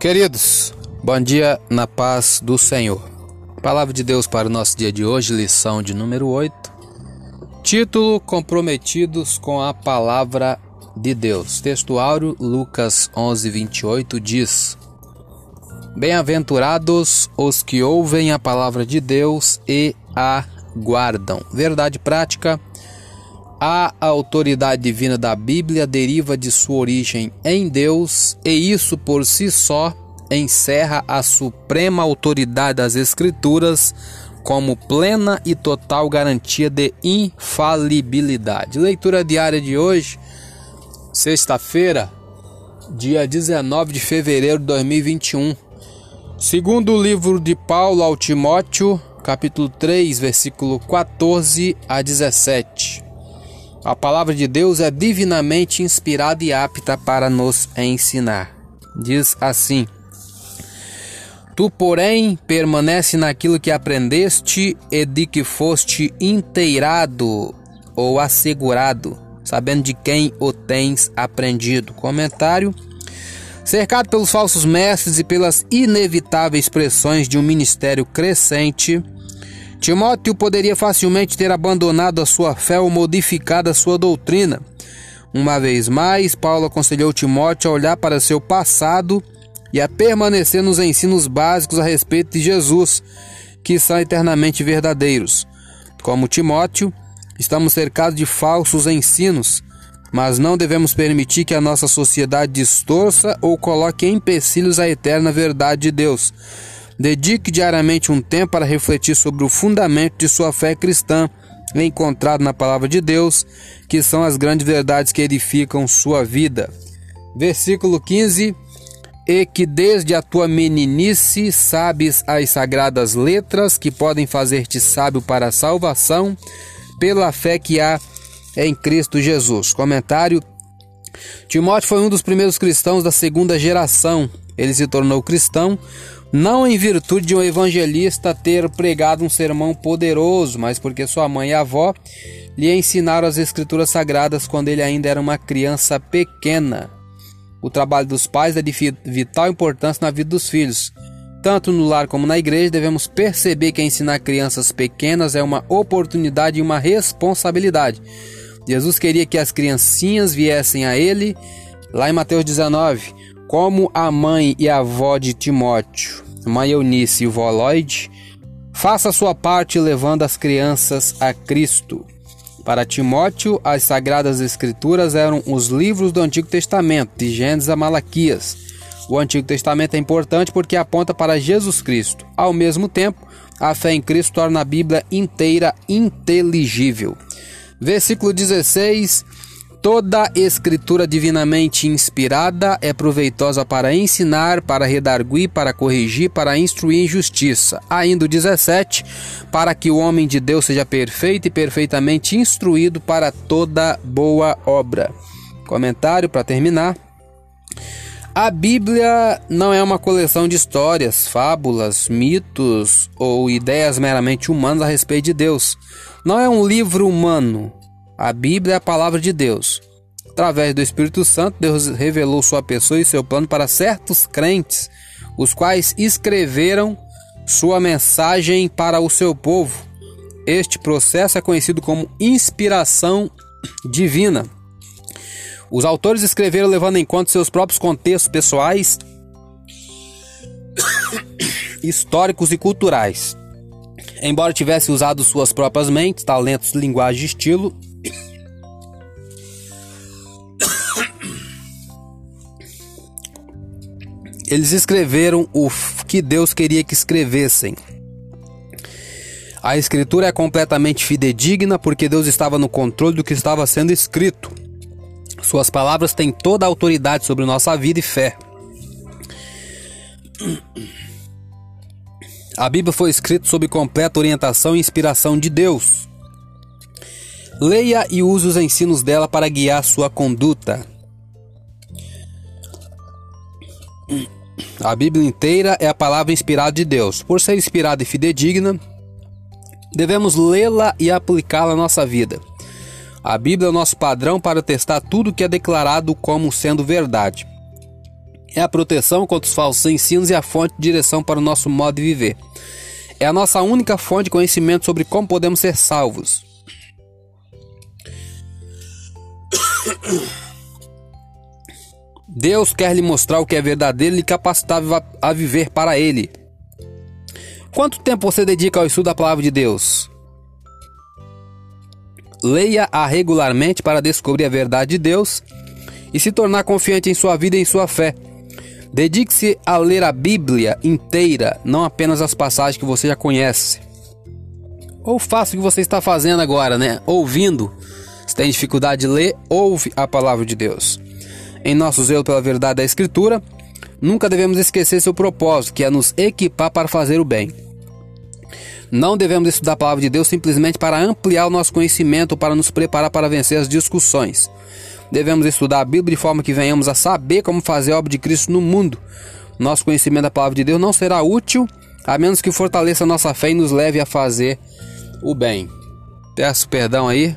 Queridos, bom dia na paz do Senhor. Palavra de Deus para o nosso dia de hoje, lição de número 8. Título: Comprometidos com a palavra de Deus. Textuário Lucas 11, 28 diz: Bem-aventurados os que ouvem a palavra de Deus e a guardam. Verdade prática. A autoridade divina da Bíblia deriva de sua origem em Deus, e isso por si só encerra a suprema autoridade das Escrituras como plena e total garantia de infalibilidade. Leitura diária de hoje, sexta-feira, dia 19 de fevereiro de 2021. Segundo o livro de Paulo ao Timóteo, capítulo 3, versículo 14 a 17. A palavra de Deus é divinamente inspirada e apta para nos ensinar. Diz assim: Tu, porém, permanece naquilo que aprendeste e de que foste inteirado ou assegurado, sabendo de quem o tens aprendido. Comentário: Cercado pelos falsos mestres e pelas inevitáveis pressões de um ministério crescente, Timóteo poderia facilmente ter abandonado a sua fé ou modificado a sua doutrina. Uma vez mais, Paulo aconselhou Timóteo a olhar para seu passado e a permanecer nos ensinos básicos a respeito de Jesus, que são eternamente verdadeiros. Como Timóteo, estamos cercados de falsos ensinos, mas não devemos permitir que a nossa sociedade distorça ou coloque empecilhos à eterna verdade de Deus. Dedique diariamente um tempo para refletir sobre o fundamento de sua fé cristã, encontrado na palavra de Deus, que são as grandes verdades que edificam sua vida. Versículo 15: E que desde a tua meninice sabes as sagradas letras que podem fazer-te sábio para a salvação, pela fé que há em Cristo Jesus. Comentário: Timóteo foi um dos primeiros cristãos da segunda geração. Ele se tornou cristão não em virtude de um evangelista ter pregado um sermão poderoso, mas porque sua mãe e avó lhe ensinaram as escrituras sagradas quando ele ainda era uma criança pequena. O trabalho dos pais é de vital importância na vida dos filhos. Tanto no lar como na igreja, devemos perceber que ensinar crianças pequenas é uma oportunidade e uma responsabilidade. Jesus queria que as criancinhas viessem a ele, lá em Mateus 19, como a mãe e a avó de Timóteo, mãe Eunice e vó Lloyd, faça sua parte levando as crianças a Cristo. Para Timóteo, as Sagradas Escrituras eram os livros do Antigo Testamento, de Gênesis a Malaquias. O Antigo Testamento é importante porque aponta para Jesus Cristo. Ao mesmo tempo, a fé em Cristo torna a Bíblia inteira inteligível. Versículo 16 Toda escritura divinamente inspirada é proveitosa para ensinar, para redarguir, para corrigir, para instruir em justiça. Ainda o 17, para que o homem de Deus seja perfeito e perfeitamente instruído para toda boa obra. Comentário para terminar. A Bíblia não é uma coleção de histórias, fábulas, mitos ou ideias meramente humanas a respeito de Deus. Não é um livro humano, a Bíblia é a palavra de Deus. Através do Espírito Santo, Deus revelou sua pessoa e seu plano para certos crentes, os quais escreveram sua mensagem para o seu povo. Este processo é conhecido como inspiração divina. Os autores escreveram levando em conta seus próprios contextos pessoais, históricos e culturais. Embora tivesse usado suas próprias mentes, talentos, linguagem e estilo, eles escreveram o que Deus queria que escrevessem. A escritura é completamente fidedigna porque Deus estava no controle do que estava sendo escrito. Suas palavras têm toda a autoridade sobre nossa vida e fé. A Bíblia foi escrita sob completa orientação e inspiração de Deus. Leia e use os ensinos dela para guiar sua conduta. A Bíblia inteira é a palavra inspirada de Deus. Por ser inspirada e fidedigna, devemos lê-la e aplicá-la à nossa vida. A Bíblia é o nosso padrão para testar tudo que é declarado como sendo verdade. É a proteção contra os falsos ensinos e a fonte de direção para o nosso modo de viver. É a nossa única fonte de conhecimento sobre como podemos ser salvos. Deus quer lhe mostrar o que é verdadeiro e lhe capacitar a viver para Ele. Quanto tempo você dedica ao estudo da palavra de Deus? Leia-a regularmente para descobrir a verdade de Deus e se tornar confiante em sua vida e em sua fé. Dedique-se a ler a Bíblia inteira, não apenas as passagens que você já conhece. Ou faça o que você está fazendo agora, né? Ouvindo. Se tem dificuldade de ler, ouve a palavra de Deus. Em nosso zelo pela verdade da Escritura, nunca devemos esquecer seu propósito, que é nos equipar para fazer o bem. Não devemos estudar a palavra de Deus simplesmente para ampliar o nosso conhecimento ou para nos preparar para vencer as discussões. Devemos estudar a Bíblia de forma que venhamos a saber como fazer a obra de Cristo no mundo. Nosso conhecimento da palavra de Deus não será útil a menos que fortaleça a nossa fé e nos leve a fazer o bem. Peço perdão aí.